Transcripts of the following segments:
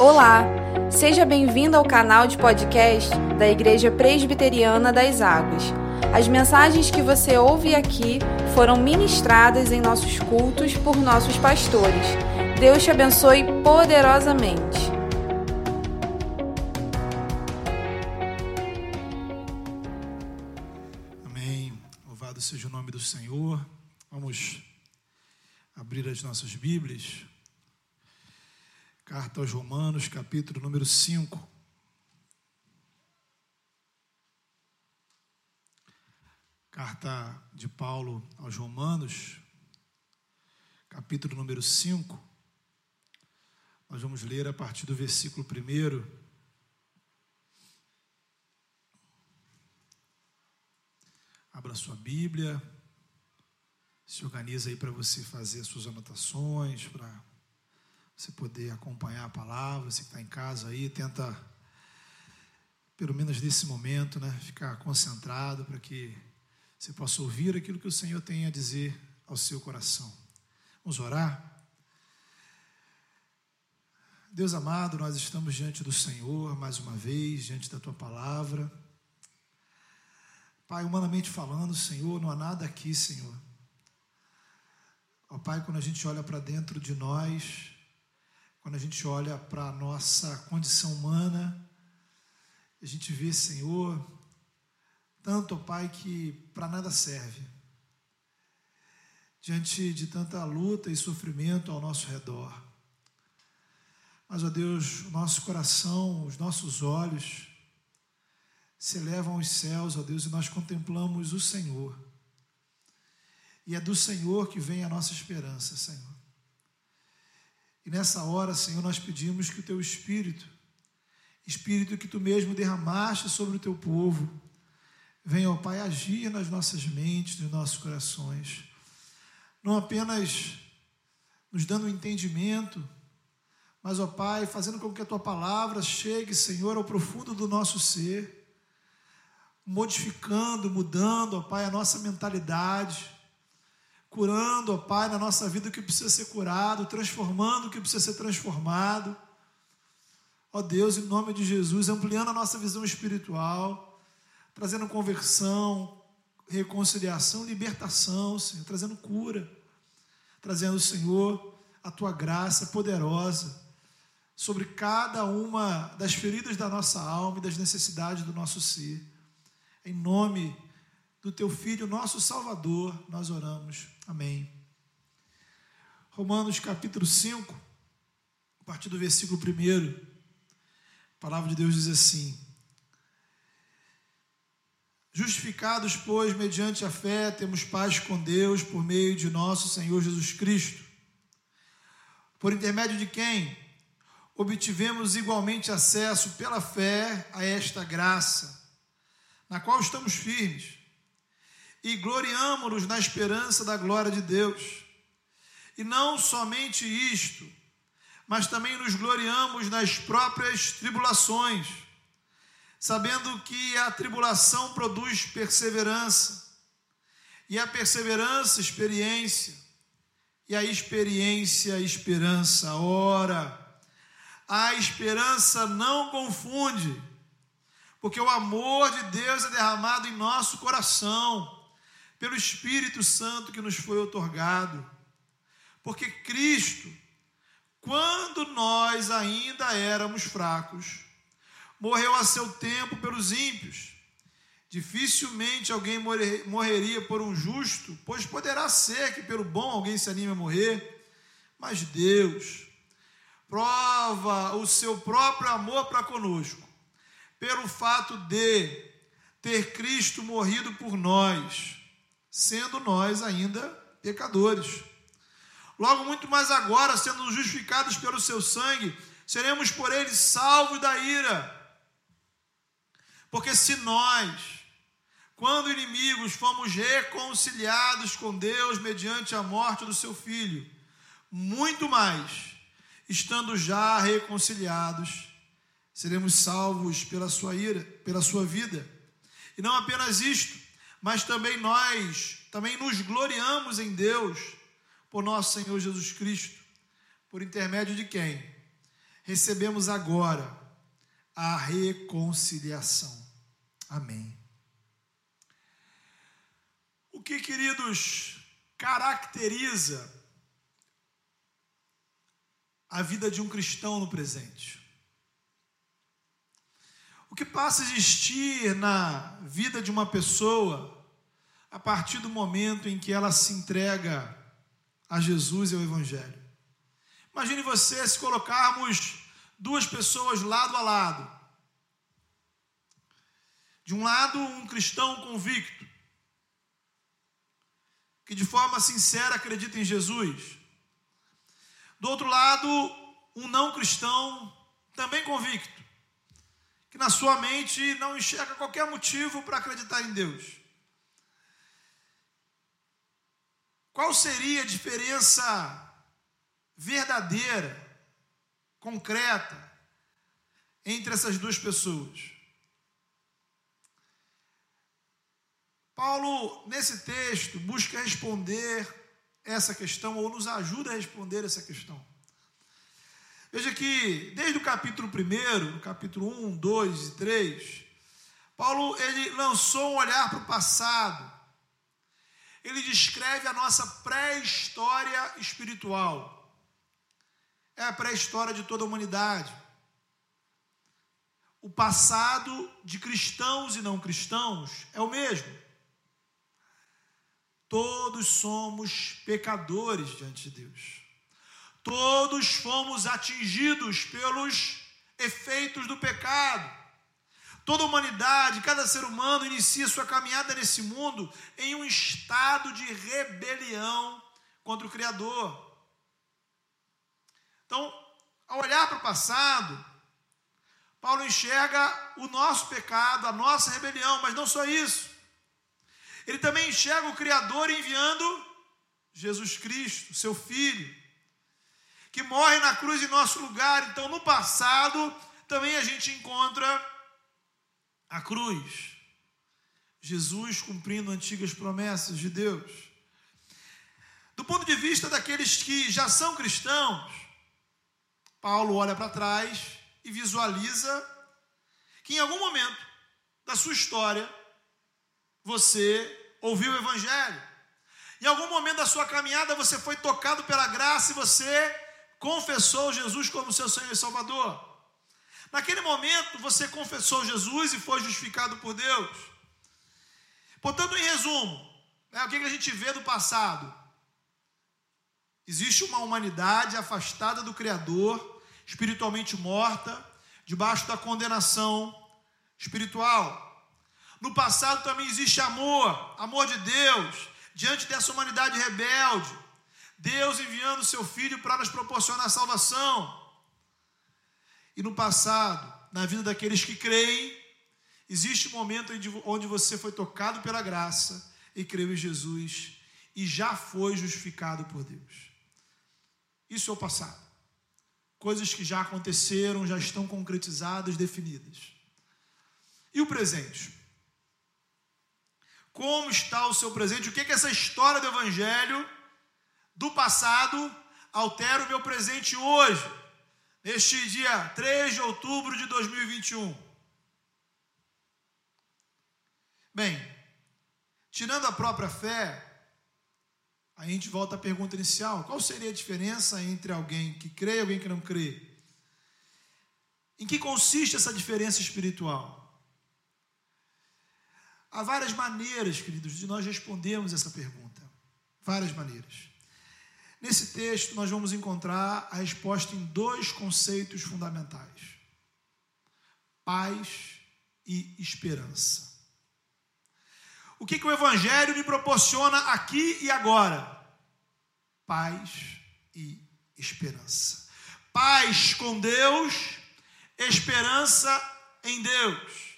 Olá! Seja bem-vindo ao canal de podcast da Igreja Presbiteriana das Águas. As mensagens que você ouve aqui foram ministradas em nossos cultos por nossos pastores. Deus te abençoe poderosamente. Amém. Louvado seja o nome do Senhor. Vamos abrir as nossas Bíblias. Carta aos Romanos, capítulo número 5. Carta de Paulo aos Romanos, capítulo número 5. Nós vamos ler a partir do versículo 1. Abra sua Bíblia, se organiza aí para você fazer as suas anotações, para você poder acompanhar a palavra. Você que está em casa aí, tenta, pelo menos nesse momento, né, ficar concentrado para que você possa ouvir aquilo que o Senhor tem a dizer ao seu coração. Vamos orar? Deus amado, nós estamos diante do Senhor mais uma vez, diante da tua palavra. Pai, humanamente falando, Senhor, não há nada aqui, Senhor. Ó Pai, quando a gente olha para dentro de nós, quando a gente olha para a nossa condição humana, a gente vê, Senhor, tanto, Pai, que para nada serve. Diante de tanta luta e sofrimento ao nosso redor. Mas, ó Deus, o nosso coração, os nossos olhos se elevam aos céus, ó Deus, e nós contemplamos o Senhor. E é do Senhor que vem a nossa esperança, Senhor. E nessa hora, Senhor, nós pedimos que o teu Espírito, Espírito que tu mesmo derramaste sobre o teu povo, venha, ó Pai, agir nas nossas mentes, nos nossos corações. Não apenas nos dando entendimento, mas, ó Pai, fazendo com que a tua palavra chegue, Senhor, ao profundo do nosso ser, modificando, mudando, ó Pai, a nossa mentalidade, curando, ó Pai, na nossa vida o que precisa ser curado, transformando o que precisa ser transformado. Ó Deus, em nome de Jesus, ampliando a nossa visão espiritual, trazendo conversão, reconciliação, libertação, Senhor, trazendo cura, trazendo, Senhor, a tua graça poderosa sobre cada uma das feridas da nossa alma e das necessidades do nosso ser. Em nome do teu filho, nosso Salvador, nós oramos. Amém. Romanos capítulo 5, a partir do versículo 1, a palavra de Deus diz assim: Justificados, pois, mediante a fé, temos paz com Deus por meio de nosso Senhor Jesus Cristo, por intermédio de quem obtivemos igualmente acesso pela fé a esta graça, na qual estamos firmes e gloriamo-nos na esperança da glória de Deus. E não somente isto, mas também nos gloriamos nas próprias tribulações, sabendo que a tribulação produz perseverança, e a perseverança, experiência, e a experiência, esperança. Ora, a esperança não confunde, porque o amor de Deus é derramado em nosso coração pelo Espírito Santo que nos foi otorgado. Porque Cristo, quando nós ainda éramos fracos, morreu a seu tempo pelos ímpios. Dificilmente alguém morreria por um justo, pois poderá ser que pelo bom alguém se anime a morrer, mas Deus prova o seu próprio amor para conosco, pelo fato de ter Cristo morrido por nós sendo nós ainda pecadores. Logo, muito mais agora, sendo justificados pelo seu sangue, seremos por ele salvos da ira. Porque se nós, quando inimigos, fomos reconciliados com Deus mediante a morte do seu filho, muito mais, estando já reconciliados, seremos salvos pela sua ira, pela sua vida. E não apenas isto, mas também nós também nos gloriamos em Deus por nosso Senhor Jesus Cristo, por intermédio de quem? recebemos agora a reconciliação. Amém. O que, queridos, caracteriza a vida de um cristão no presente? Que passa a existir na vida de uma pessoa a partir do momento em que ela se entrega a Jesus e ao Evangelho? Imagine você se colocarmos duas pessoas lado a lado. De um lado, um cristão convicto, que de forma sincera acredita em Jesus. Do outro lado, um não cristão também convicto, que na sua mente não enxerga qualquer motivo para acreditar em Deus. Qual seria a diferença verdadeira, concreta, entre essas duas pessoas? Paulo, nesse texto, busca responder essa questão, ou nos ajuda a responder essa questão. Veja que, desde o capítulo 1, capítulo 1, 2 e 3, Paulo ele lançou um olhar para o passado. Ele descreve a nossa pré-história espiritual. É a pré-história de toda a humanidade. O passado de cristãos e não cristãos é o mesmo. Todos somos pecadores diante de Deus. Todos fomos atingidos pelos efeitos do pecado. Toda a humanidade, cada ser humano inicia sua caminhada nesse mundo em um estado de rebelião contra o Criador. Então, ao olhar para o passado, Paulo enxerga o nosso pecado, a nossa rebelião, mas não só isso. Ele também enxerga o Criador enviando Jesus Cristo, seu Filho, que morre na cruz em nosso lugar. Então, no passado, também a gente encontra a cruz. Jesus cumprindo antigas promessas de Deus. Do ponto de vista daqueles que já são cristãos, Paulo olha para trás e visualiza que em algum momento da sua história você ouviu o Evangelho. Em algum momento da sua caminhada você foi tocado pela graça e você confessou Jesus como seu Senhor e Salvador. Naquele momento você confessou Jesus e foi justificado por Deus. Portanto, em resumo, né, o que a gente vê do passado? Existe uma humanidade afastada do Criador, espiritualmente morta, debaixo da condenação espiritual. No passado também existe amor, amor de Deus, diante dessa humanidade rebelde. Deus enviando seu filho para nos proporcionar salvação. E no passado, na vida daqueles que creem, existe um momento onde você foi tocado pela graça e creu em Jesus e já foi justificado por Deus. Isso é o passado. Coisas que já aconteceram, já estão concretizadas, definidas. E o presente? como está o seu presente, o que, que essa história do Evangelho do passado altera o meu presente hoje, neste dia 3 de outubro de 2021. Bem, tirando a própria fé, a gente volta à pergunta inicial: qual seria a diferença entre alguém que crê e alguém que não crê? Em que consiste essa diferença espiritual? Há várias maneiras, queridos, de nós respondermos essa pergunta. Várias maneiras. Nesse texto, nós vamos encontrar a resposta em dois conceitos fundamentais: paz e esperança. O que, que o Evangelho me proporciona aqui e agora? Paz e esperança. Paz com Deus, esperança em Deus.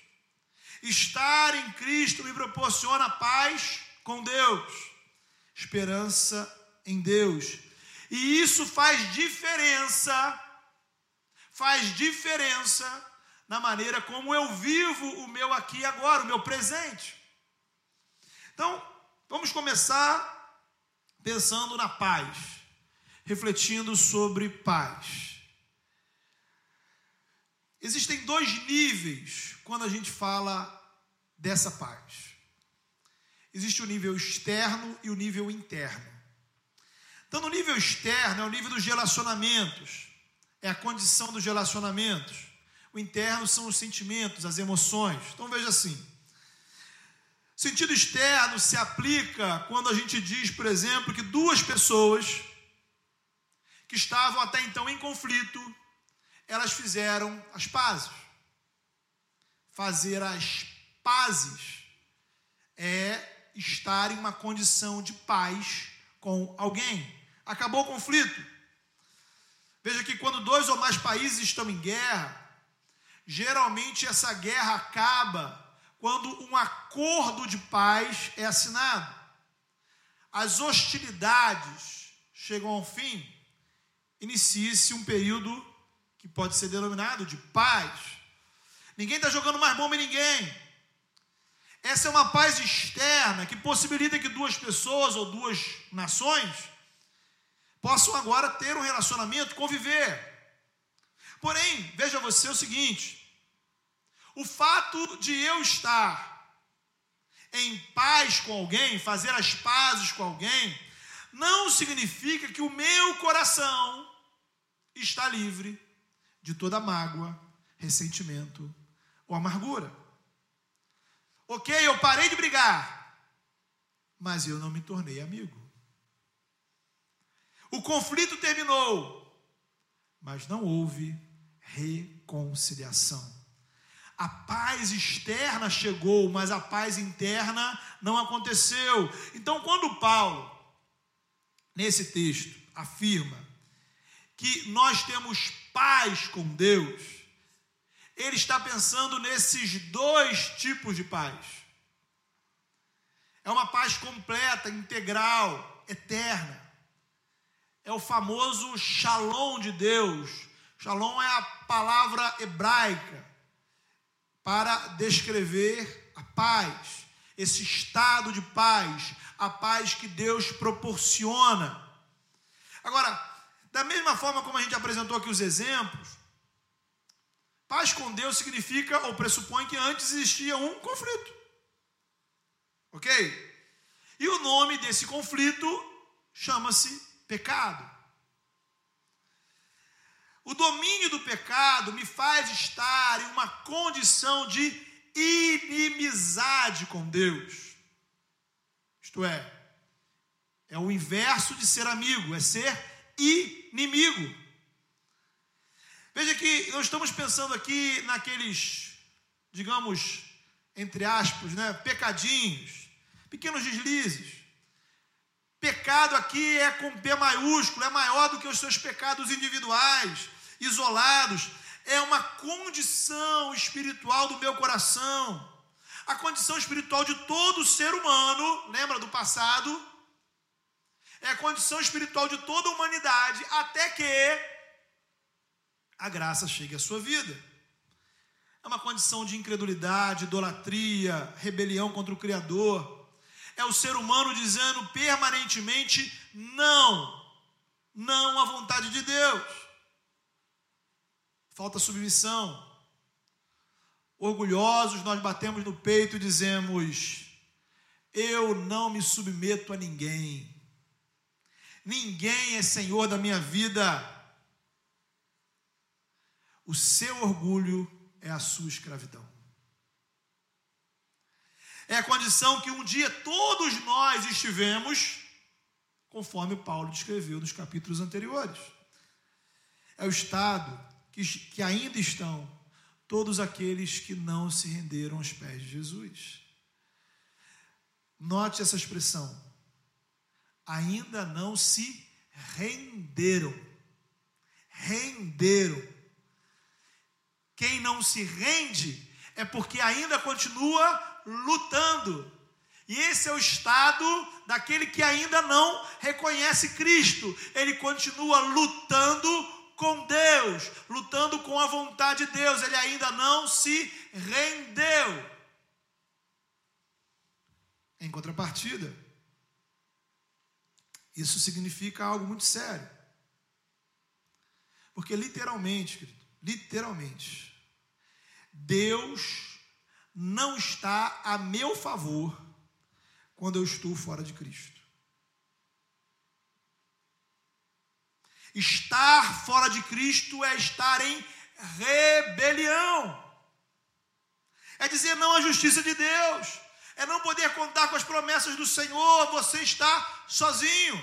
Estar em Cristo me proporciona paz com Deus, esperança em Deus. E isso faz diferença, faz diferença na maneira como eu vivo o meu aqui e agora, o meu presente. Então, vamos começar pensando na paz, refletindo sobre paz. Existem dois níveis quando a gente fala dessa paz. Existe o nível externo e o nível interno. Então, no nível externo é o nível dos relacionamentos, é a condição dos relacionamentos. O interno são os sentimentos, as emoções. Então, veja assim: sentido externo se aplica quando a gente diz, por exemplo, que duas pessoas que estavam até então em conflito, elas fizeram as pazes. Fazer as pazes é estar em uma condição de paz com alguém. Acabou o conflito. Veja que quando dois ou mais países estão em guerra, geralmente essa guerra acaba quando um acordo de paz é assinado. As hostilidades chegam ao fim, inicia-se um período que pode ser denominado de paz. Ninguém está jogando mais bomba em ninguém. Essa é uma paz externa que possibilita que duas pessoas ou duas nações possam agora ter um relacionamento, conviver. Porém, veja você o seguinte: o fato de eu estar em paz com alguém, fazer as pazes com alguém, não significa que o meu coração está livre de toda mágoa, ressentimento ou amargura. Ok, eu parei de brigar, mas eu não me tornei amigo. O conflito terminou, mas não houve reconciliação. A paz externa chegou, mas a paz interna não aconteceu. Então, quando Paulo, nesse texto, afirma que nós temos paz com Deus, ele está pensando nesses dois tipos de paz. É uma paz completa, integral, eterna. É o famoso shalom de Deus. Shalom é a palavra hebraica para descrever a paz, esse estado de paz, a paz que Deus proporciona. Agora, da mesma forma como a gente apresentou aqui os exemplos, Paz com Deus significa ou pressupõe que antes existia um conflito. Ok? E o nome desse conflito chama-se pecado. O domínio do pecado me faz estar em uma condição de inimizade com Deus. Isto é, é o inverso de ser amigo, é ser inimigo. Veja que nós estamos pensando aqui naqueles, digamos, entre aspas, né, pecadinhos, pequenos deslizes. Pecado aqui é com P maiúsculo, é maior do que os seus pecados individuais, isolados. É uma condição espiritual do meu coração. A condição espiritual de todo ser humano, lembra do passado? É a condição espiritual de toda a humanidade, até que a graça chegue à sua vida. É uma condição de incredulidade, idolatria, rebelião contra o Criador. É o ser humano dizendo permanentemente não, não à vontade de Deus. Falta submissão. Orgulhosos, nós batemos no peito e dizemos: Eu não me submeto a ninguém. Ninguém é senhor da minha vida. O seu orgulho é a sua escravidão. É a condição que um dia todos nós estivemos, conforme Paulo descreveu nos capítulos anteriores. É o estado que, que ainda estão todos aqueles que não se renderam aos pés de Jesus. Note essa expressão. Ainda não se renderam. Renderam. Quem não se rende é porque ainda continua lutando. E esse é o estado daquele que ainda não reconhece Cristo. Ele continua lutando com Deus, lutando com a vontade de Deus. Ele ainda não se rendeu. Em contrapartida, isso significa algo muito sério. Porque literalmente, querido, literalmente, Deus não está a meu favor quando eu estou fora de Cristo. Estar fora de Cristo é estar em rebelião. É dizer não à justiça de Deus. É não poder contar com as promessas do Senhor. Você está sozinho.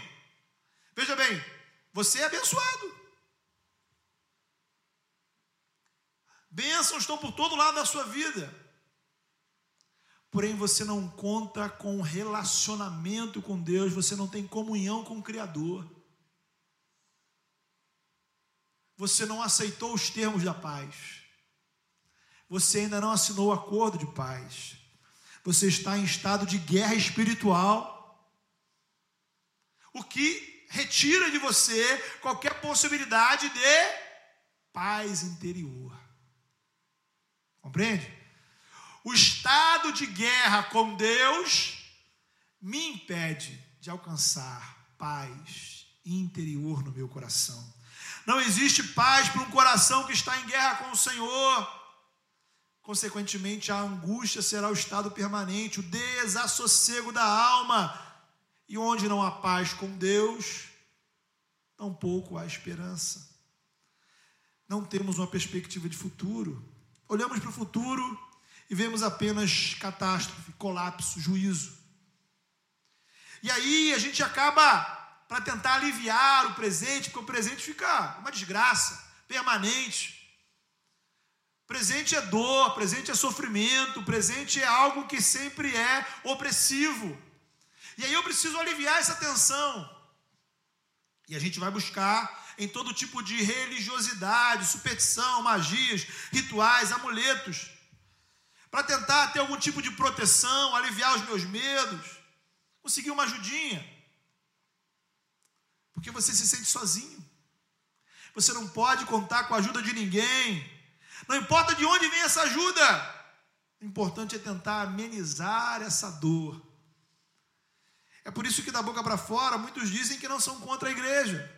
Veja bem, você é abençoado. Bênçãos estão por todo lado da sua vida. Porém, você não conta com relacionamento com Deus, você não tem comunhão com o Criador você não aceitou os termos da paz. Você ainda não assinou o acordo de paz. Você está em estado de guerra espiritual. O que retira de você qualquer possibilidade de paz interior. Compreende? O estado de guerra com Deus me impede de alcançar paz interior no meu coração. Não existe paz para um coração que está em guerra com o Senhor. Consequentemente, a angústia será o estado permanente, o desassossego da alma. E onde não há paz com Deus, tampouco há esperança. Não temos uma perspectiva de futuro. Olhamos para o futuro e vemos apenas catástrofe, colapso, juízo. E aí a gente acaba para tentar aliviar o presente, porque o presente fica uma desgraça permanente. Presente é dor, presente é sofrimento, presente é algo que sempre é opressivo. E aí eu preciso aliviar essa tensão. E a gente vai buscar em todo tipo de religiosidade, superstição, magias, rituais, amuletos, para tentar ter algum tipo de proteção, aliviar os meus medos, conseguir uma ajudinha. Porque você se sente sozinho. Você não pode contar com a ajuda de ninguém. Não importa de onde vem essa ajuda. O importante é tentar amenizar essa dor. É por isso que da boca para fora muitos dizem que não são contra a igreja.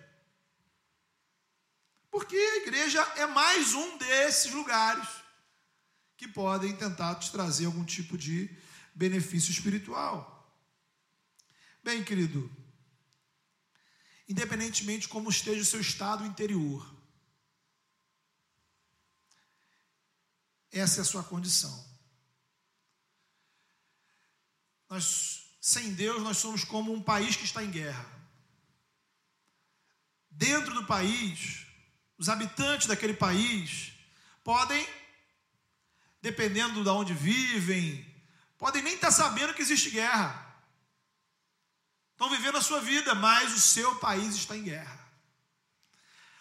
Porque a igreja é mais um desses lugares que podem tentar te trazer algum tipo de benefício espiritual. Bem, querido, independentemente de como esteja o seu estado interior. Essa é a sua condição. Nós, sem Deus, nós somos como um país que está em guerra. Dentro do país, os habitantes daquele país podem, dependendo de onde vivem, podem nem estar sabendo que existe guerra estão vivendo a sua vida, mas o seu país está em guerra.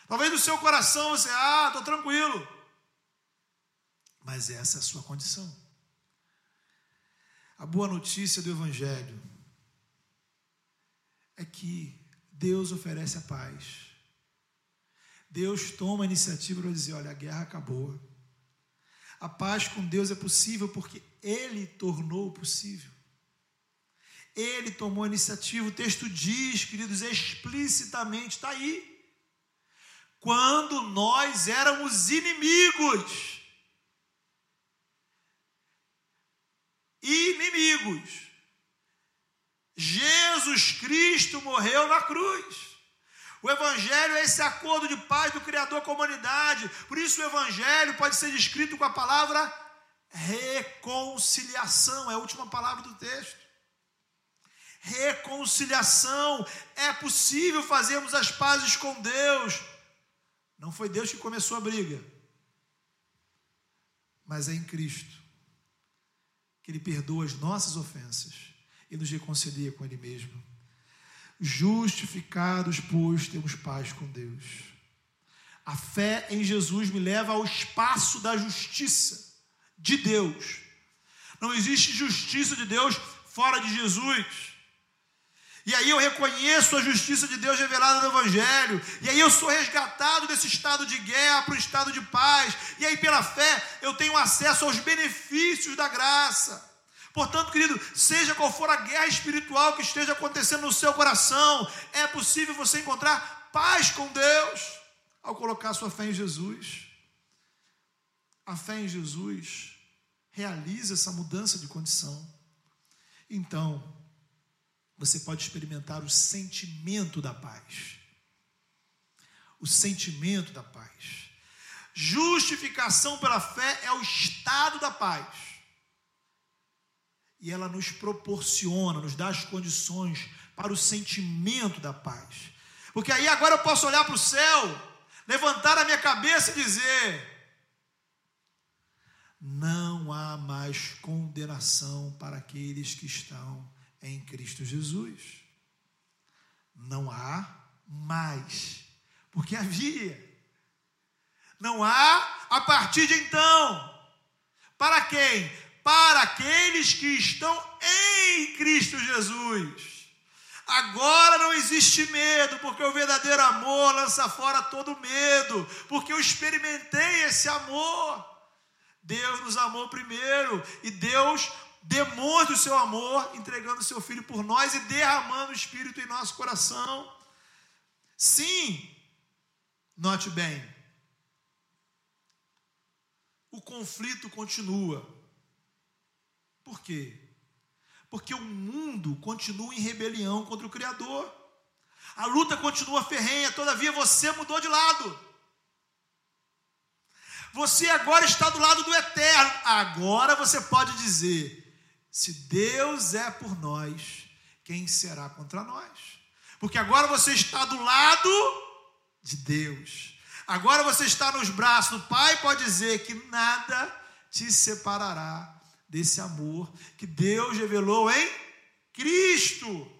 Talvez no seu coração você, ah, estou tranquilo. Mas essa é a sua condição. A boa notícia do Evangelho é que Deus oferece a paz. Deus toma a iniciativa para dizer: olha, a guerra acabou. A paz com Deus é possível porque Ele tornou possível. Ele tomou a iniciativa. O texto diz, queridos, explicitamente, está aí. Quando nós éramos inimigos. Inimigos. Jesus Cristo morreu na cruz. O Evangelho é esse acordo de paz do Criador com a humanidade. Por isso, o Evangelho pode ser descrito com a palavra reconciliação, é a última palavra do texto reconciliação. É possível fazermos as pazes com Deus. Não foi Deus que começou a briga, mas é em Cristo que Ele perdoa as nossas ofensas e nos reconcilia com Ele mesmo. Justificados, pois, temos paz com Deus. A fé em Jesus me leva ao espaço da justiça de Deus. Não existe justiça de Deus fora de Jesus. E aí eu reconheço a justiça de Deus revelada no Evangelho. E aí eu sou resgatado desse estado de guerra para o estado de paz. E aí, pela fé, eu tenho acesso aos benefícios da graça. Portanto, querido, seja qual for a guerra espiritual que esteja acontecendo no seu coração, é possível você encontrar paz com Deus ao colocar sua fé em Jesus. a fé em Jesus realiza essa mudança de condição, então você pode experimentar o sentimento da paz. O sentimento da paz. Justificação pela fé é o estado da paz. E ela nos proporciona, nos dá as condições para o sentimento da paz. Porque aí agora eu posso olhar para o céu, levantar a minha cabeça e dizer: não há mais condenação para aqueles que estão em Cristo Jesus. Não há mais, porque havia. Não há a partir de então. Para quem? Para aqueles que estão em Cristo Jesus. Agora não existe medo, porque o verdadeiro amor lança fora todo medo, porque eu experimentei esse amor. Deus nos amou primeiro e Deus demonstra o seu amor entregando o seu filho por nós e derramando o espírito em nosso coração. Sim, note bem, o conflito continua. Por quê? Porque o mundo continua em rebelião contra o Criador. A luta continua ferrenha, todavia você mudou de lado. Você agora está do lado do eterno. Agora você pode dizer: se Deus é por nós, quem será contra nós? Porque agora você está do lado de Deus. Agora você está nos braços do Pai, pode dizer que nada te separará desse amor que Deus revelou em Cristo.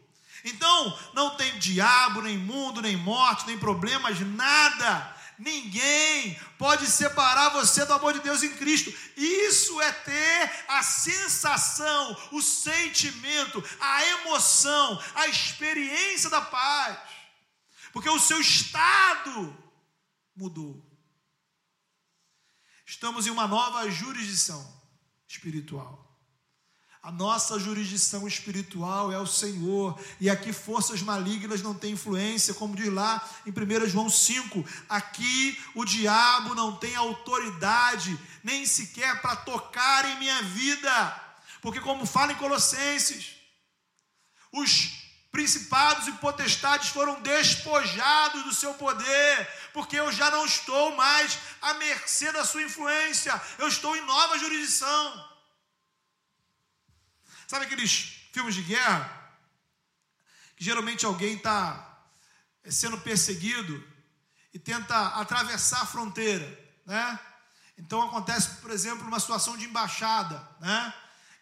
Então, não tem diabo, nem mundo, nem morte, nem problemas, nada. Ninguém pode separar você do amor de Deus em Cristo. Isso é ter a sensação, o sentimento, a emoção, a experiência da paz. Porque o seu estado mudou. Estamos em uma nova jurisdição espiritual. A nossa jurisdição espiritual é o Senhor, e aqui forças malignas não têm influência, como diz lá em 1 João 5. Aqui o diabo não tem autoridade, nem sequer para tocar em minha vida, porque, como fala em Colossenses, os principados e potestades foram despojados do seu poder, porque eu já não estou mais à mercê da sua influência, eu estou em nova jurisdição. Sabe aqueles filmes de guerra? Que geralmente alguém está eh, sendo perseguido e tenta atravessar a fronteira, né? Então acontece, por exemplo, uma situação de embaixada, né?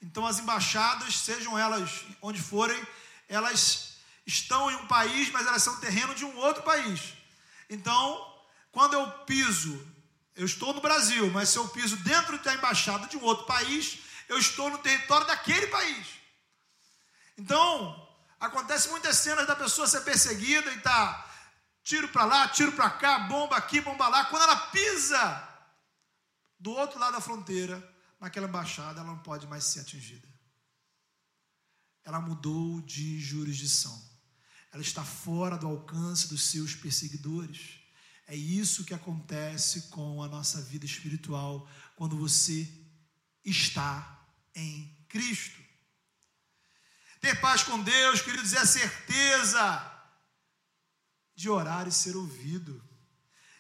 Então as embaixadas, sejam elas onde forem, elas estão em um país, mas elas são terreno de um outro país. Então, quando eu piso, eu estou no Brasil, mas se eu piso dentro da embaixada de um outro país, eu estou no território daquele país. Então, acontece muitas cenas da pessoa ser perseguida e tá tiro para lá, tiro para cá, bomba aqui, bomba lá. Quando ela pisa do outro lado da fronteira, naquela embaixada, ela não pode mais ser atingida. Ela mudou de jurisdição. Ela está fora do alcance dos seus perseguidores. É isso que acontece com a nossa vida espiritual quando você está em Cristo. Ter paz com Deus, queridos, é a certeza de orar e ser ouvido.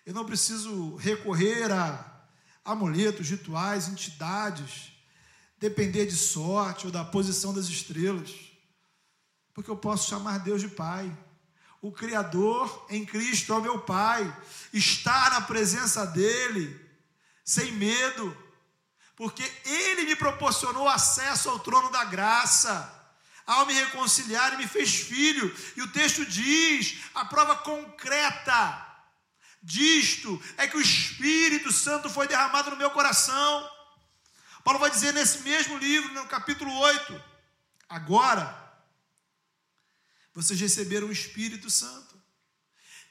Eu não preciso recorrer a amuletos, rituais, entidades, depender de sorte ou da posição das estrelas, porque eu posso chamar Deus de Pai. O Criador em Cristo é o meu Pai, estar na presença dEle, sem medo, porque Ele me proporcionou acesso ao trono da graça, ao me reconciliar e me fez filho. E o texto diz: a prova concreta disto é que o Espírito Santo foi derramado no meu coração. Paulo vai dizer nesse mesmo livro, no capítulo 8, agora vocês receberam o Espírito Santo,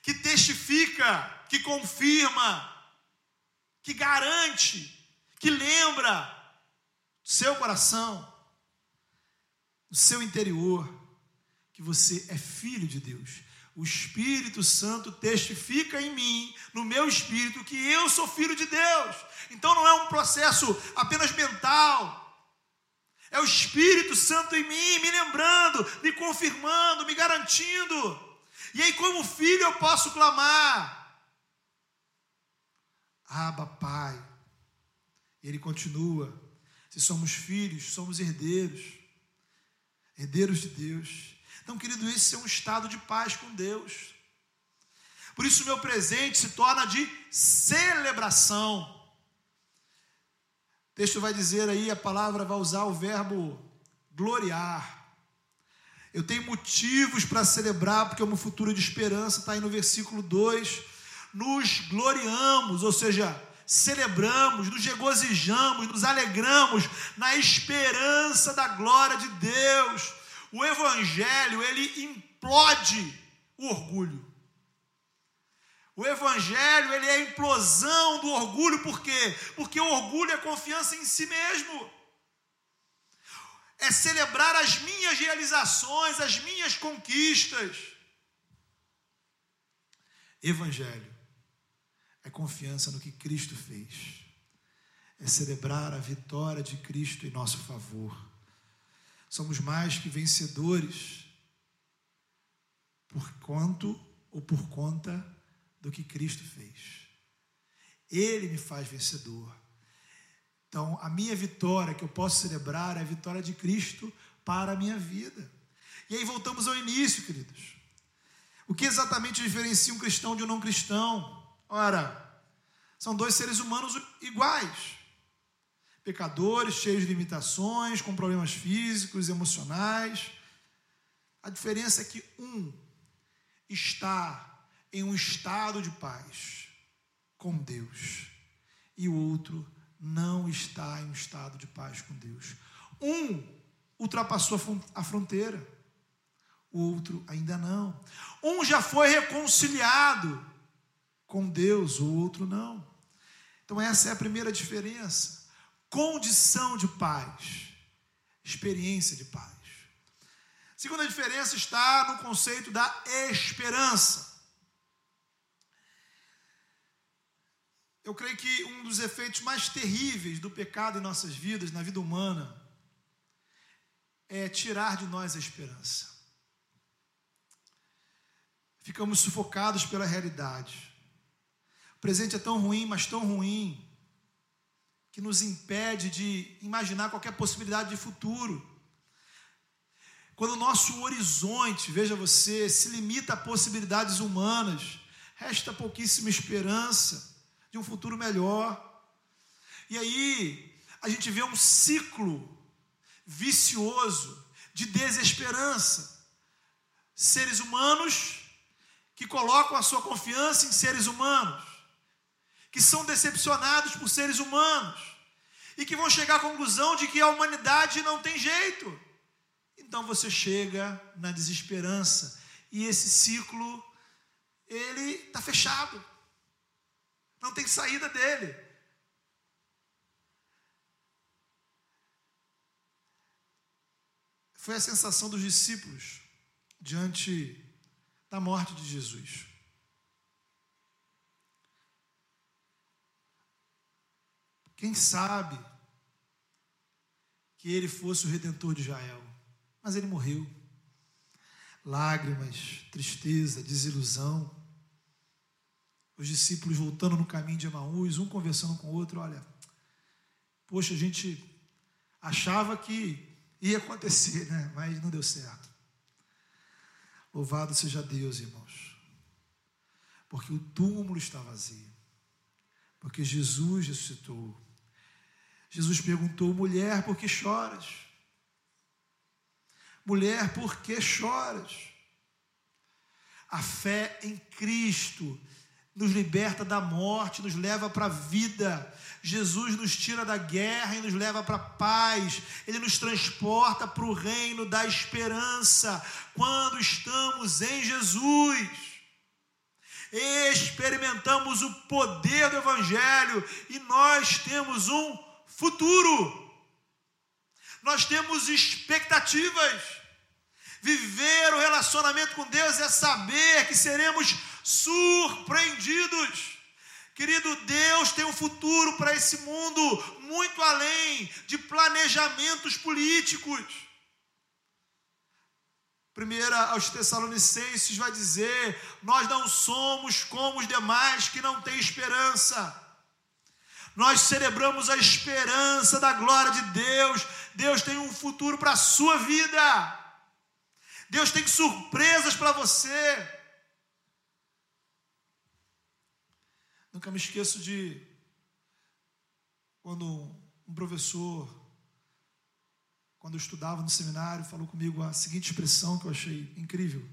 que testifica, que confirma, que garante que lembra seu coração, do seu interior, que você é filho de Deus. O Espírito Santo testifica em mim, no meu espírito, que eu sou filho de Deus. Então não é um processo apenas mental. É o Espírito Santo em mim, me lembrando, me confirmando, me garantindo. E aí, como filho, eu posso clamar: Aba, Pai. Ele continua: se somos filhos, somos herdeiros, herdeiros de Deus. Então, querido, esse é um estado de paz com Deus. Por isso, meu presente se torna de celebração. O texto vai dizer aí, a palavra vai usar o verbo gloriar. Eu tenho motivos para celebrar, porque é uma futuro de esperança, está aí no versículo 2. Nos gloriamos, ou seja, celebramos, nos regozijamos, nos alegramos na esperança da glória de Deus. O evangelho, ele implode o orgulho. O evangelho, ele é a implosão do orgulho, por quê? Porque o orgulho é confiança em si mesmo. É celebrar as minhas realizações, as minhas conquistas. Evangelho é confiança no que Cristo fez. É celebrar a vitória de Cristo em nosso favor. Somos mais que vencedores por quanto ou por conta do que Cristo fez. Ele me faz vencedor. Então, a minha vitória que eu posso celebrar é a vitória de Cristo para a minha vida. E aí voltamos ao início, queridos. O que exatamente diferencia um cristão de um não cristão? Ora, são dois seres humanos iguais. Pecadores, cheios de limitações, com problemas físicos, emocionais. A diferença é que um está em um estado de paz com Deus e o outro não está em um estado de paz com Deus. Um ultrapassou a fronteira, o outro ainda não. Um já foi reconciliado com Deus, o outro não. Então, essa é a primeira diferença. Condição de paz, experiência de paz. Segunda diferença está no conceito da esperança. Eu creio que um dos efeitos mais terríveis do pecado em nossas vidas, na vida humana, é tirar de nós a esperança. Ficamos sufocados pela realidade. O presente é tão ruim, mas tão ruim, que nos impede de imaginar qualquer possibilidade de futuro. Quando o nosso horizonte, veja você, se limita a possibilidades humanas, resta pouquíssima esperança de um futuro melhor. E aí, a gente vê um ciclo vicioso de desesperança. Seres humanos que colocam a sua confiança em seres humanos que são decepcionados por seres humanos e que vão chegar à conclusão de que a humanidade não tem jeito. Então você chega na desesperança e esse ciclo ele está fechado. Não tem saída dele. Foi a sensação dos discípulos diante da morte de Jesus. Quem sabe que ele fosse o redentor de Israel, mas ele morreu. Lágrimas, tristeza, desilusão. Os discípulos voltando no caminho de Emaús, um conversando com o outro, olha, poxa, a gente achava que ia acontecer, né? Mas não deu certo. Louvado seja Deus, irmãos. Porque o túmulo está vazio. Porque Jesus ressuscitou. Jesus perguntou: mulher, por que choras? Mulher, por que choras? A fé em Cristo nos liberta da morte, nos leva para a vida. Jesus nos tira da guerra e nos leva para a paz. Ele nos transporta para o reino da esperança quando estamos em Jesus. Experimentamos o poder do Evangelho e nós temos um futuro. Nós temos expectativas. Viver o relacionamento com Deus é saber que seremos surpreendidos. Querido, Deus tem um futuro para esse mundo muito além de planejamentos políticos. Primeira aos Tessalonicenses vai dizer: Nós não somos como os demais que não têm esperança. Nós celebramos a esperança da glória de Deus. Deus tem um futuro para a sua vida. Deus tem surpresas para você. Nunca me esqueço de quando um professor, quando eu estudava no seminário, falou comigo a seguinte expressão que eu achei incrível.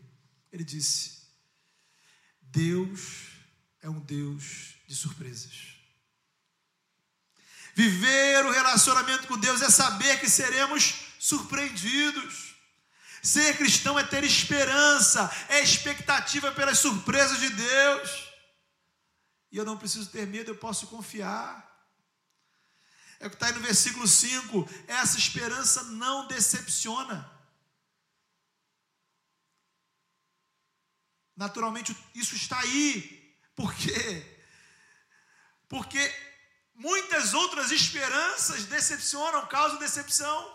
Ele disse: Deus é um Deus de surpresas. Viver o relacionamento com Deus é saber que seremos surpreendidos. Ser cristão é ter esperança, é expectativa pelas surpresas de Deus. E eu não preciso ter medo, eu posso confiar. É o que está aí no versículo 5: essa esperança não decepciona. Naturalmente, isso está aí. Por quê? Porque muitas outras esperanças decepcionam, causam decepção.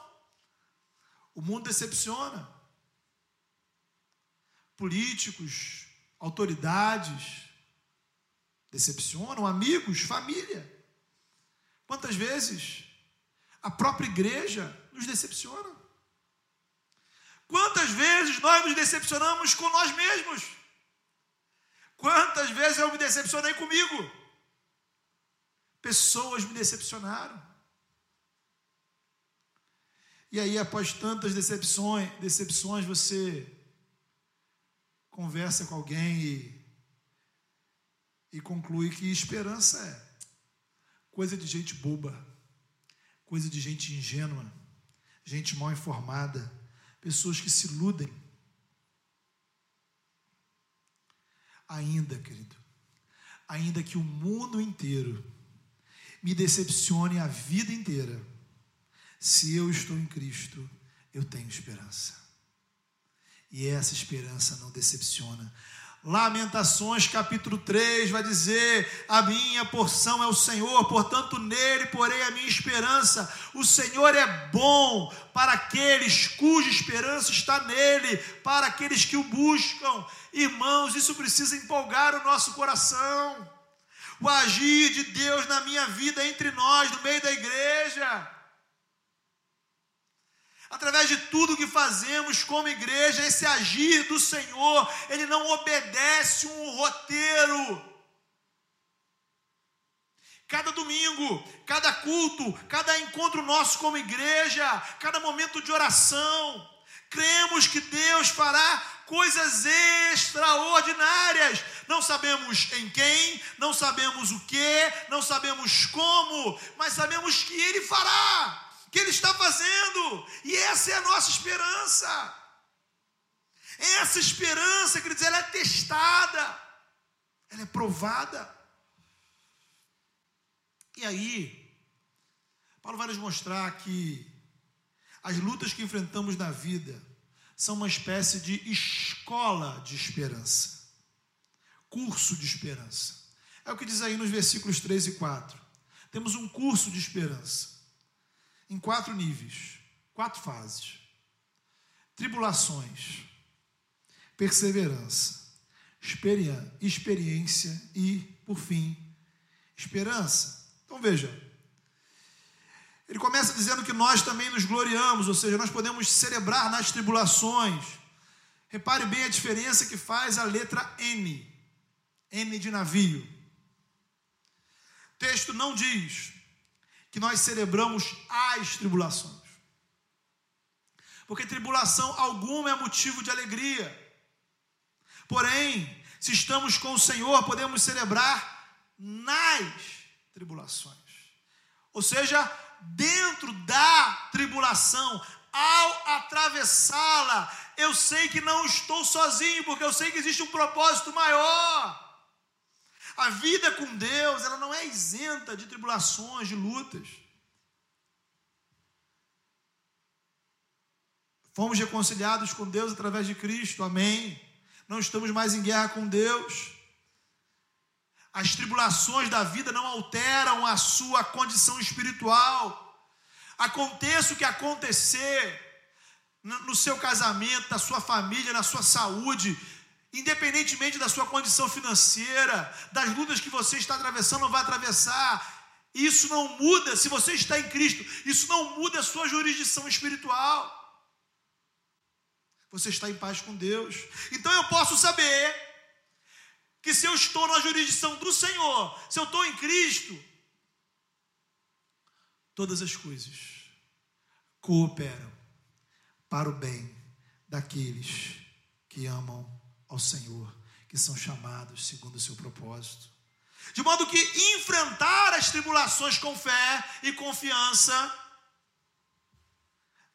O mundo decepciona políticos, autoridades, decepcionam, amigos, família. Quantas vezes a própria igreja nos decepciona? Quantas vezes nós nos decepcionamos com nós mesmos? Quantas vezes eu me decepcionei comigo? Pessoas me decepcionaram. E aí, após tantas decepções, decepções, você conversa com alguém e, e conclui que esperança é coisa de gente boba, coisa de gente ingênua, gente mal informada, pessoas que se iludem. Ainda, querido, ainda que o mundo inteiro me decepcione a vida inteira, se eu estou em Cristo, eu tenho esperança e essa esperança não decepciona. Lamentações capítulo 3 vai dizer: A minha porção é o Senhor, portanto nele porei a minha esperança. O Senhor é bom para aqueles cuja esperança está nele, para aqueles que o buscam. Irmãos, isso precisa empolgar o nosso coração. O agir de Deus na minha vida entre nós, no meio da igreja através de tudo que fazemos como igreja, esse agir do Senhor, ele não obedece um roteiro. Cada domingo, cada culto, cada encontro nosso como igreja, cada momento de oração, cremos que Deus fará coisas extraordinárias. Não sabemos em quem, não sabemos o que, não sabemos como, mas sabemos que Ele fará que Ele está fazendo, e essa é a nossa esperança. Essa esperança, quer dizer, ela é testada, ela é provada. E aí, Paulo vai nos mostrar que as lutas que enfrentamos na vida são uma espécie de escola de esperança, curso de esperança. É o que diz aí nos versículos 3 e 4. Temos um curso de esperança em quatro níveis, quatro fases: tribulações, perseverança, experiência e, por fim, esperança. Então veja, ele começa dizendo que nós também nos gloriamos, ou seja, nós podemos celebrar nas tribulações. Repare bem a diferença que faz a letra N, N de navio. O texto não diz que nós celebramos as tribulações. Porque tribulação alguma é motivo de alegria. Porém, se estamos com o Senhor, podemos celebrar nas tribulações. Ou seja, dentro da tribulação, ao atravessá-la, eu sei que não estou sozinho, porque eu sei que existe um propósito maior. A vida com Deus, ela não é isenta de tribulações, de lutas. Fomos reconciliados com Deus através de Cristo, amém. Não estamos mais em guerra com Deus. As tribulações da vida não alteram a sua condição espiritual. Aconteça o que acontecer no seu casamento, na sua família, na sua saúde, independentemente da sua condição financeira, das lutas que você está atravessando ou vai atravessar, isso não muda se você está em Cristo, isso não muda a sua jurisdição espiritual. Você está em paz com Deus. Então eu posso saber que se eu estou na jurisdição do Senhor, se eu estou em Cristo, todas as coisas cooperam para o bem daqueles que amam ao Senhor, que são chamados segundo o seu propósito. De modo que enfrentar as tribulações com fé e confiança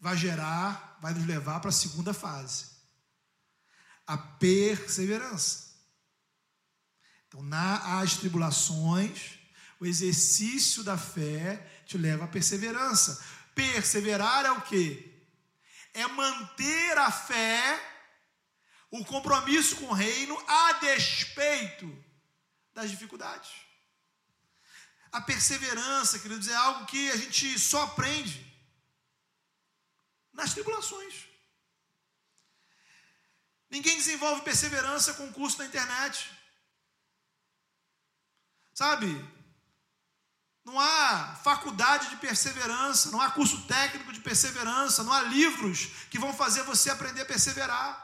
vai gerar, vai nos levar para a segunda fase, a perseverança. Então, nas tribulações, o exercício da fé te leva à perseverança. Perseverar é o que? É manter a fé, o compromisso com o reino, a despeito das dificuldades. A perseverança, queridos, é algo que a gente só aprende nas tribulações. Ninguém desenvolve perseverança com curso na internet. Sabe? Não há faculdade de perseverança, não há curso técnico de perseverança, não há livros que vão fazer você aprender a perseverar.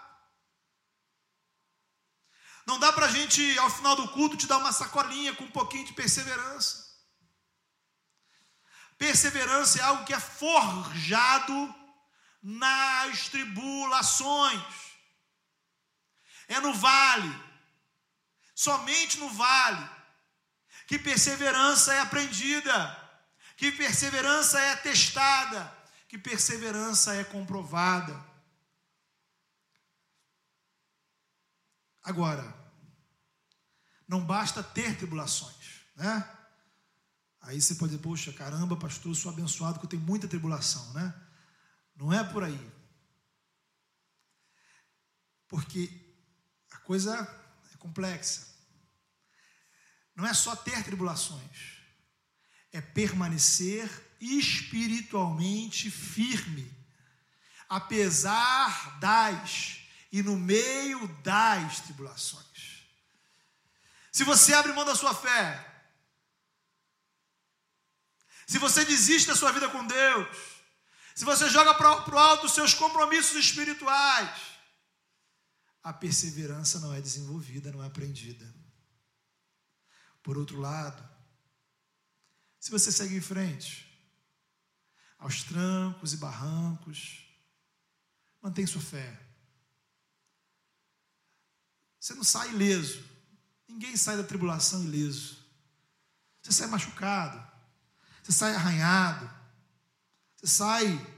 Não dá para a gente, ao final do culto, te dar uma sacolinha com um pouquinho de perseverança. Perseverança é algo que é forjado nas tribulações. É no vale, somente no vale, que perseverança é aprendida, que perseverança é testada, que perseverança é comprovada. Agora, não basta ter tribulações, né? Aí você pode dizer, poxa, caramba, pastor, eu sou abençoado que eu tenho muita tribulação, né? Não é por aí. Porque a coisa é complexa. Não é só ter tribulações, é permanecer espiritualmente firme, apesar das e no meio das tribulações. Se você abre mão da sua fé, se você desiste da sua vida com Deus, se você joga para o alto os seus compromissos espirituais, a perseverança não é desenvolvida, não é aprendida. Por outro lado, se você segue em frente, aos trancos e barrancos, mantém sua fé. Você não sai ileso. Ninguém sai da tribulação ileso. Você sai machucado. Você sai arranhado. Você sai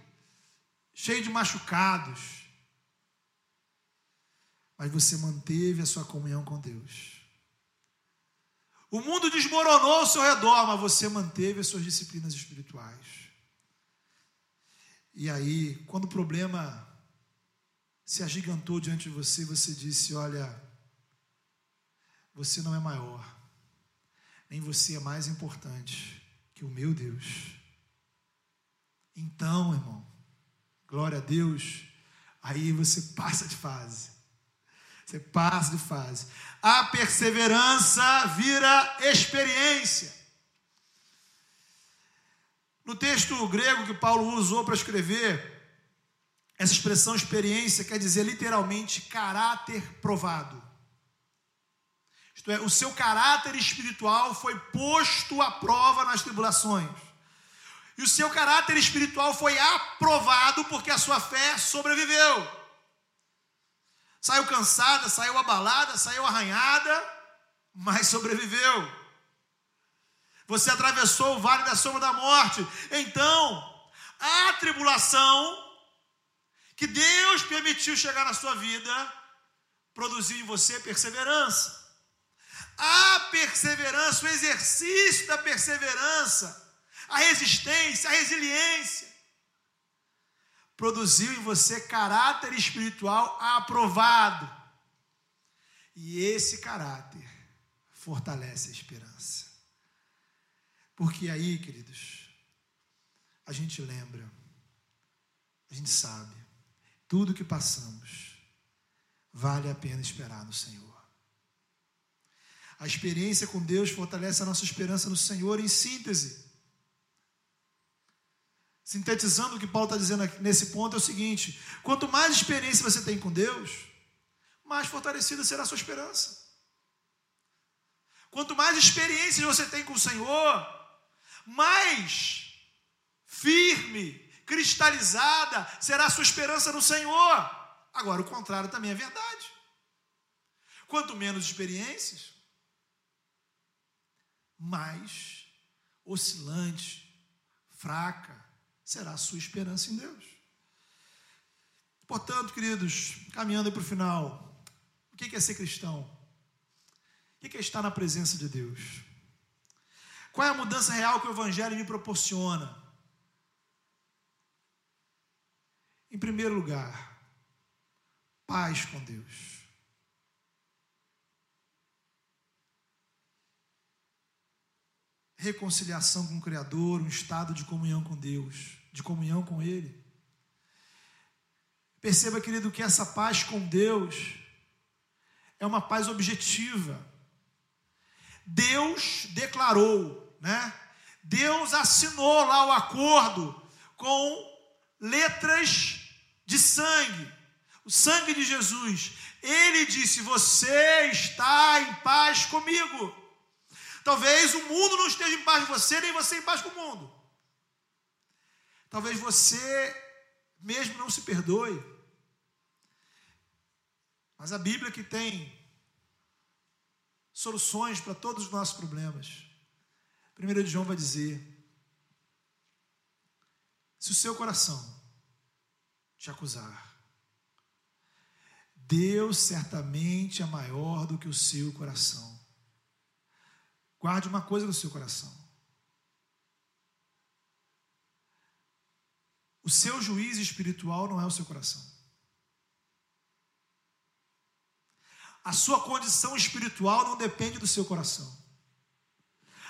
cheio de machucados. Mas você manteve a sua comunhão com Deus. O mundo desmoronou ao seu redor, mas você manteve as suas disciplinas espirituais. E aí, quando o problema se agigantou diante de você, você disse: Olha, você não é maior, nem você é mais importante que o meu Deus. Então, irmão, glória a Deus, aí você passa de fase. Você passa de fase. A perseverança vira experiência. No texto grego que Paulo usou para escrever, essa expressão experiência quer dizer literalmente caráter provado. Isto é, o seu caráter espiritual foi posto à prova nas tribulações. E o seu caráter espiritual foi aprovado porque a sua fé sobreviveu. Saiu cansada, saiu abalada, saiu arranhada, mas sobreviveu. Você atravessou o vale da sombra da morte. Então, a tribulação que Deus permitiu chegar na sua vida produziu em você perseverança. A perseverança, o exercício da perseverança, a resistência, a resiliência, produziu em você caráter espiritual aprovado. E esse caráter fortalece a esperança. Porque aí, queridos, a gente lembra, a gente sabe, tudo que passamos vale a pena esperar no Senhor. A experiência com Deus fortalece a nossa esperança no Senhor, em síntese. Sintetizando o que Paulo está dizendo nesse ponto, é o seguinte: quanto mais experiência você tem com Deus, mais fortalecida será a sua esperança. Quanto mais experiências você tem com o Senhor, mais firme, cristalizada será a sua esperança no Senhor. Agora, o contrário também é verdade. Quanto menos experiências, mais oscilante, fraca será a sua esperança em Deus. Portanto, queridos, caminhando para o final, o que é ser cristão? O que é estar na presença de Deus? Qual é a mudança real que o Evangelho me proporciona? Em primeiro lugar, paz com Deus. Reconciliação com o Criador, um estado de comunhão com Deus, de comunhão com Ele. Perceba, querido, que essa paz com Deus é uma paz objetiva. Deus declarou né? Deus assinou lá o acordo com letras de sangue, o sangue de Jesus. Ele disse: Você está em paz comigo. Talvez o mundo não esteja em paz com você, nem você em paz com o mundo. Talvez você mesmo não se perdoe. Mas a Bíblia que tem soluções para todos os nossos problemas. 1 João vai dizer: se o seu coração te acusar, Deus certamente é maior do que o seu coração. Guarde uma coisa no seu coração. O seu juiz espiritual não é o seu coração. A sua condição espiritual não depende do seu coração.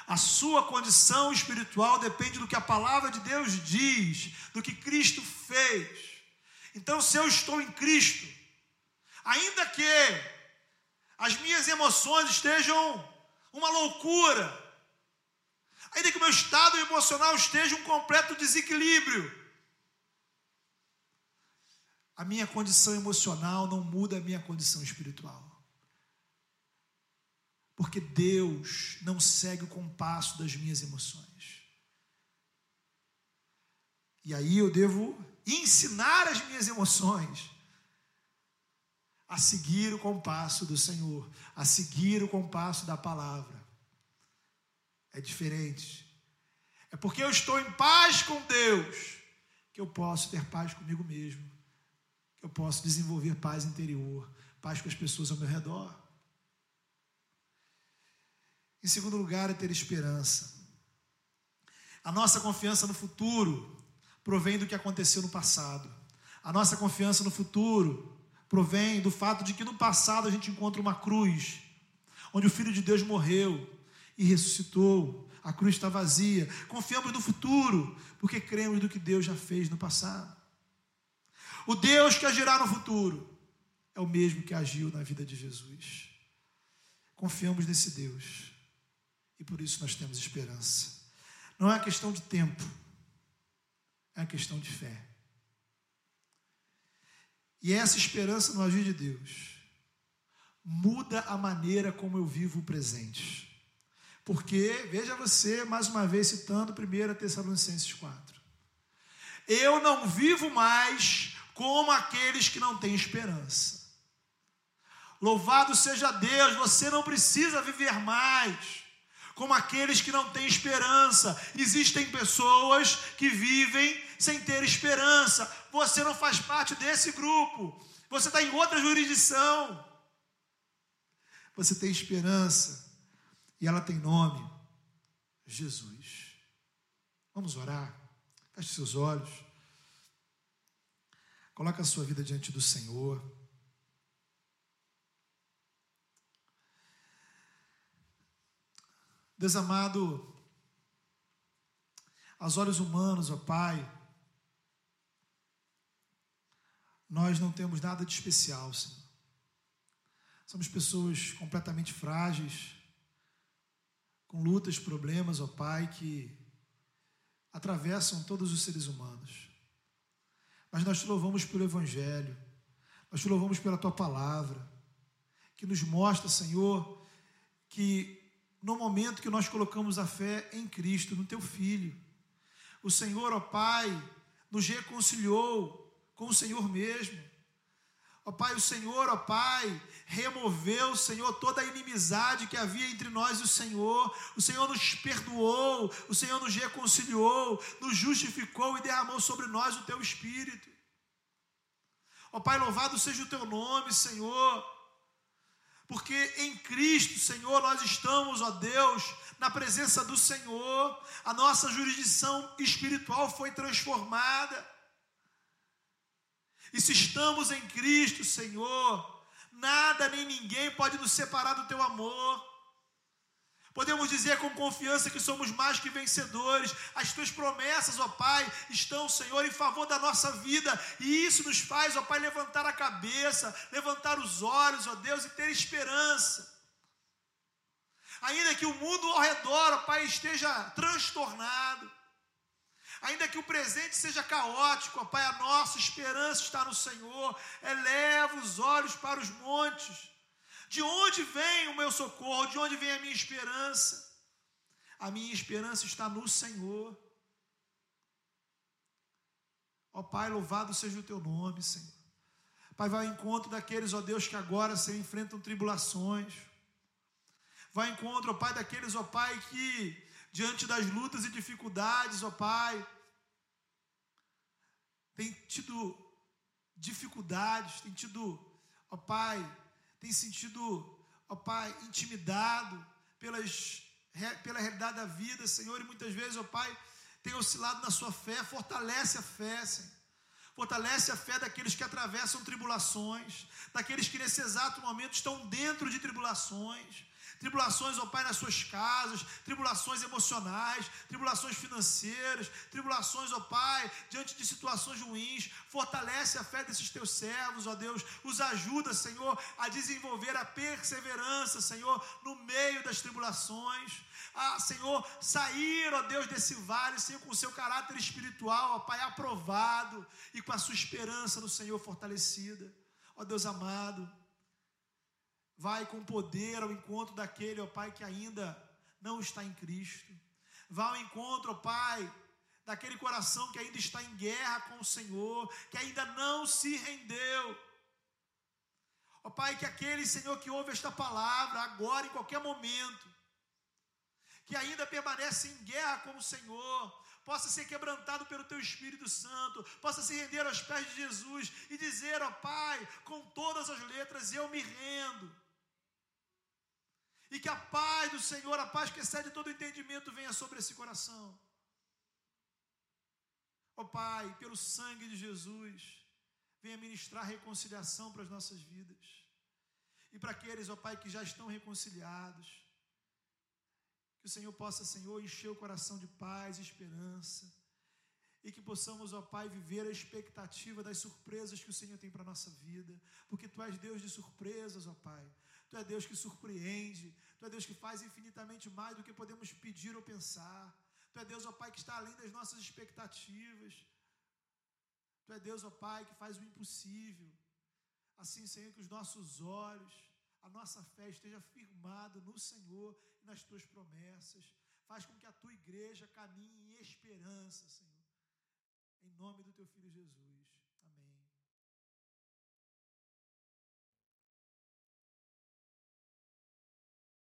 A sua condição espiritual depende do que a palavra de Deus diz, do que Cristo fez. Então, se eu estou em Cristo, ainda que as minhas emoções estejam uma loucura, ainda que o meu estado emocional esteja um completo desequilíbrio, a minha condição emocional não muda a minha condição espiritual. Porque Deus não segue o compasso das minhas emoções. E aí eu devo ensinar as minhas emoções a seguir o compasso do Senhor, a seguir o compasso da palavra. É diferente. É porque eu estou em paz com Deus que eu posso ter paz comigo mesmo, eu posso desenvolver paz interior, paz com as pessoas ao meu redor. Em segundo lugar, é ter esperança. A nossa confiança no futuro provém do que aconteceu no passado. A nossa confiança no futuro provém do fato de que no passado a gente encontra uma cruz, onde o Filho de Deus morreu e ressuscitou. A cruz está vazia. Confiamos no futuro, porque cremos do que Deus já fez no passado. O Deus que agirá no futuro é o mesmo que agiu na vida de Jesus. Confiamos nesse Deus e por isso nós temos esperança. Não é questão de tempo, é uma questão de fé. E essa esperança no agir de Deus muda a maneira como eu vivo o presente. Porque, veja você, mais uma vez citando 1 Tessalonicenses 4. Eu não vivo mais como aqueles que não têm esperança. Louvado seja Deus, você não precisa viver mais como aqueles que não têm esperança. Existem pessoas que vivem sem ter esperança. Você não faz parte desse grupo. Você está em outra jurisdição. Você tem esperança e ela tem nome: Jesus. Vamos orar. Feche seus olhos. Coloca a sua vida diante do Senhor. Desamado, aos olhos humanos, ó Pai, nós não temos nada de especial, Senhor. Somos pessoas completamente frágeis, com lutas, problemas, ó Pai, que atravessam todos os seres humanos. Mas nós te louvamos pelo Evangelho, nós te louvamos pela tua palavra, que nos mostra, Senhor, que no momento que nós colocamos a fé em Cristo, no teu Filho, o Senhor, ó Pai, nos reconciliou com o Senhor mesmo. Ó Pai, o Senhor, ó Pai, removeu, Senhor, toda a inimizade que havia entre nós e o Senhor. O Senhor nos perdoou, o Senhor nos reconciliou, nos justificou e derramou sobre nós o teu Espírito. Ó Pai, louvado seja o teu nome, Senhor. Porque em Cristo, Senhor, nós estamos, ó Deus, na presença do Senhor. A nossa jurisdição espiritual foi transformada. E se estamos em Cristo, Senhor, nada nem ninguém pode nos separar do teu amor. Podemos dizer com confiança que somos mais que vencedores. As tuas promessas, ó Pai, estão, Senhor, em favor da nossa vida. E isso nos faz, ó Pai, levantar a cabeça, levantar os olhos, ó Deus, e ter esperança. Ainda que o mundo ao redor, ó Pai, esteja transtornado. Ainda que o presente seja caótico, ó Pai, a nossa esperança está no Senhor. Eleva os olhos para os montes. De onde vem o meu socorro? De onde vem a minha esperança? A minha esperança está no Senhor. Ó Pai, louvado seja o teu nome, Senhor. Pai, vai ao encontro daqueles, ó Deus, que agora se enfrentam tribulações. Vai ao encontro, ó Pai, daqueles, ó Pai, que diante das lutas e dificuldades, ó Pai, tem tido dificuldades, tem tido, ó Pai, tem sentido, ó Pai, intimidado pelas, pela realidade da vida, Senhor, e muitas vezes, ó Pai, tem oscilado na sua fé, fortalece a fé, Senhor. Fortalece a fé daqueles que atravessam tribulações, daqueles que nesse exato momento estão dentro de tribulações tribulações, ó Pai, nas suas casas, tribulações emocionais, tribulações financeiras, tribulações, ó Pai, diante de situações ruins. Fortalece a fé desses teus servos, ó Deus. Os ajuda, Senhor, a desenvolver a perseverança, Senhor, no meio das tribulações. Ah, Senhor, sair, ó Deus, desse vale, Senhor, com o seu caráter espiritual, ó Pai, aprovado e com a sua esperança no Senhor fortalecida. Ó Deus amado, Vai com poder ao encontro daquele, ó Pai, que ainda não está em Cristo. Vá ao encontro, ó Pai, daquele coração que ainda está em guerra com o Senhor, que ainda não se rendeu. Ó Pai, que aquele Senhor que ouve esta palavra agora, em qualquer momento, que ainda permanece em guerra com o Senhor, possa ser quebrantado pelo Teu Espírito Santo, possa se render aos pés de Jesus e dizer, ó Pai, com todas as letras, eu me rendo e que a paz do Senhor, a paz que excede todo entendimento, venha sobre esse coração. Ó oh, Pai, pelo sangue de Jesus, venha ministrar reconciliação para as nossas vidas. E para aqueles, ó oh, Pai, que já estão reconciliados, que o Senhor possa, Senhor, encher o coração de paz e esperança. E que possamos, ó Pai, viver a expectativa das surpresas que o Senhor tem para a nossa vida. Porque Tu és Deus de surpresas, ó Pai. Tu é Deus que surpreende. Tu é Deus que faz infinitamente mais do que podemos pedir ou pensar. Tu é Deus, ó Pai, que está além das nossas expectativas. Tu é Deus, ó Pai, que faz o impossível. Assim, Senhor, que os nossos olhos, a nossa fé esteja firmado no Senhor e nas tuas promessas. Faz com que a tua igreja caminhe em esperança, Senhor. Em nome do teu filho Jesus.